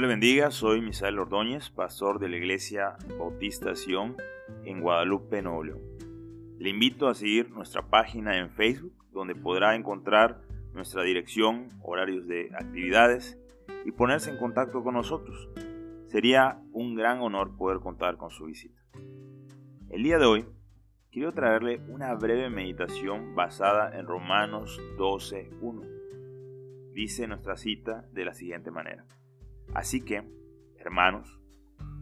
Dios le bendiga, soy Misael Ordóñez, pastor de la Iglesia Bautista Sion en Guadalupe, Nuevo León. Le invito a seguir nuestra página en Facebook, donde podrá encontrar nuestra dirección, horarios de actividades y ponerse en contacto con nosotros. Sería un gran honor poder contar con su visita. El día de hoy quiero traerle una breve meditación basada en Romanos 12.1. Dice nuestra cita de la siguiente manera. Así que, hermanos,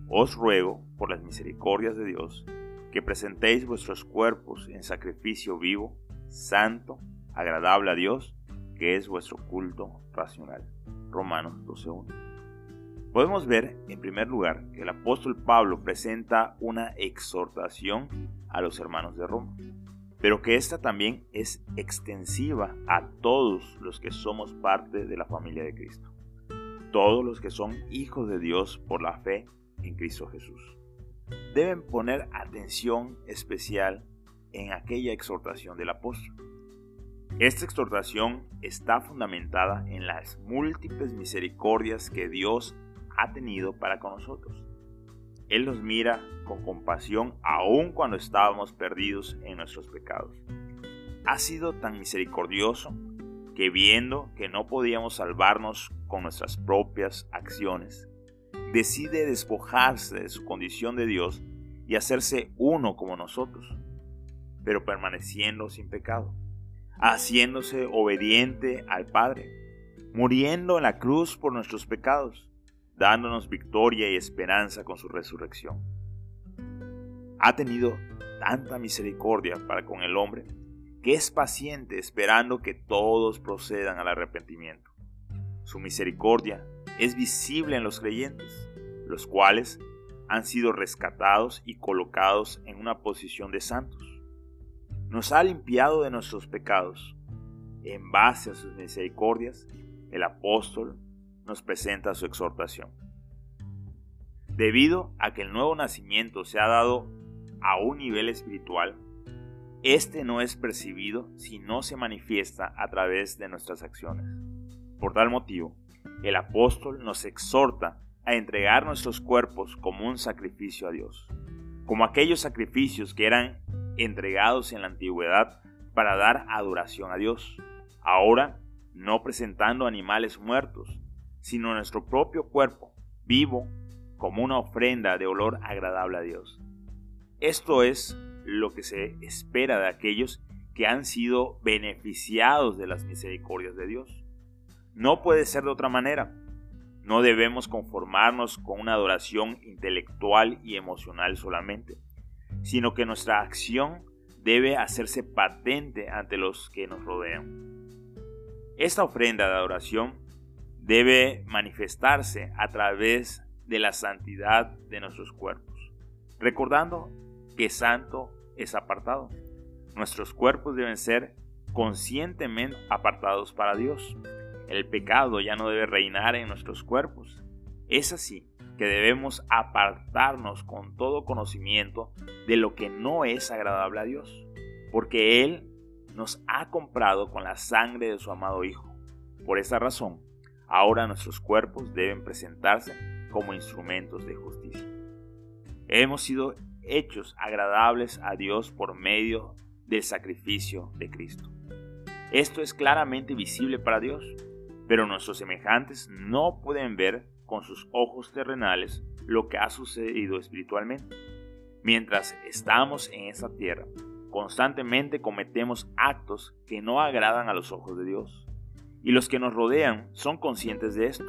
os ruego por las misericordias de Dios que presentéis vuestros cuerpos en sacrificio vivo, santo, agradable a Dios, que es vuestro culto racional. Romanos 12.1. Podemos ver, en primer lugar, que el apóstol Pablo presenta una exhortación a los hermanos de Roma, pero que esta también es extensiva a todos los que somos parte de la familia de Cristo, todos los que son hijos de Dios por la fe en Cristo Jesús. Deben poner atención especial en aquella exhortación del apóstol. Esta exhortación está fundamentada en las múltiples misericordias que Dios ha tenido para con nosotros. Él nos mira con compasión aun cuando estábamos perdidos en nuestros pecados. Ha sido tan misericordioso que viendo que no podíamos salvarnos con nuestras propias acciones, decide despojarse de su condición de Dios y hacerse uno como nosotros, pero permaneciendo sin pecado, haciéndose obediente al Padre, muriendo en la cruz por nuestros pecados dándonos victoria y esperanza con su resurrección. Ha tenido tanta misericordia para con el hombre que es paciente esperando que todos procedan al arrepentimiento. Su misericordia es visible en los creyentes, los cuales han sido rescatados y colocados en una posición de santos. Nos ha limpiado de nuestros pecados. En base a sus misericordias, el apóstol nos presenta su exhortación. Debido a que el nuevo nacimiento se ha dado a un nivel espiritual, este no es percibido si no se manifiesta a través de nuestras acciones. Por tal motivo, el apóstol nos exhorta a entregar nuestros cuerpos como un sacrificio a Dios, como aquellos sacrificios que eran entregados en la antigüedad para dar adoración a Dios, ahora no presentando animales muertos, sino nuestro propio cuerpo, vivo, como una ofrenda de olor agradable a Dios. Esto es lo que se espera de aquellos que han sido beneficiados de las misericordias de Dios. No puede ser de otra manera. No debemos conformarnos con una adoración intelectual y emocional solamente, sino que nuestra acción debe hacerse patente ante los que nos rodean. Esta ofrenda de adoración debe manifestarse a través de la santidad de nuestros cuerpos, recordando que santo es apartado. Nuestros cuerpos deben ser conscientemente apartados para Dios. El pecado ya no debe reinar en nuestros cuerpos. Es así que debemos apartarnos con todo conocimiento de lo que no es agradable a Dios, porque Él nos ha comprado con la sangre de su amado Hijo. Por esa razón, Ahora nuestros cuerpos deben presentarse como instrumentos de justicia. Hemos sido hechos agradables a Dios por medio del sacrificio de Cristo. Esto es claramente visible para Dios, pero nuestros semejantes no pueden ver con sus ojos terrenales lo que ha sucedido espiritualmente. Mientras estamos en esta tierra, constantemente cometemos actos que no agradan a los ojos de Dios y los que nos rodean son conscientes de esto.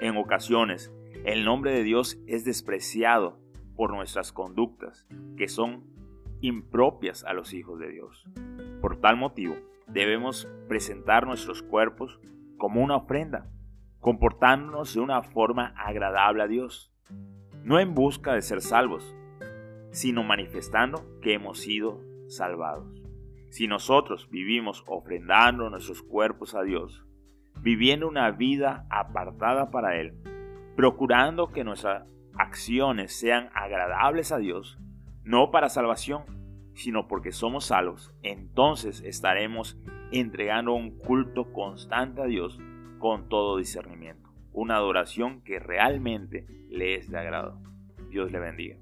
En ocasiones, el nombre de Dios es despreciado por nuestras conductas, que son impropias a los hijos de Dios. Por tal motivo, debemos presentar nuestros cuerpos como una ofrenda, comportándonos de una forma agradable a Dios, no en busca de ser salvos, sino manifestando que hemos sido salvados. Si nosotros vivimos ofrendando nuestros cuerpos a Dios, viviendo una vida apartada para Él, procurando que nuestras acciones sean agradables a Dios, no para salvación, sino porque somos salvos, entonces estaremos entregando un culto constante a Dios con todo discernimiento. una adoración que realmente le es de agrado. Dios le bendiga.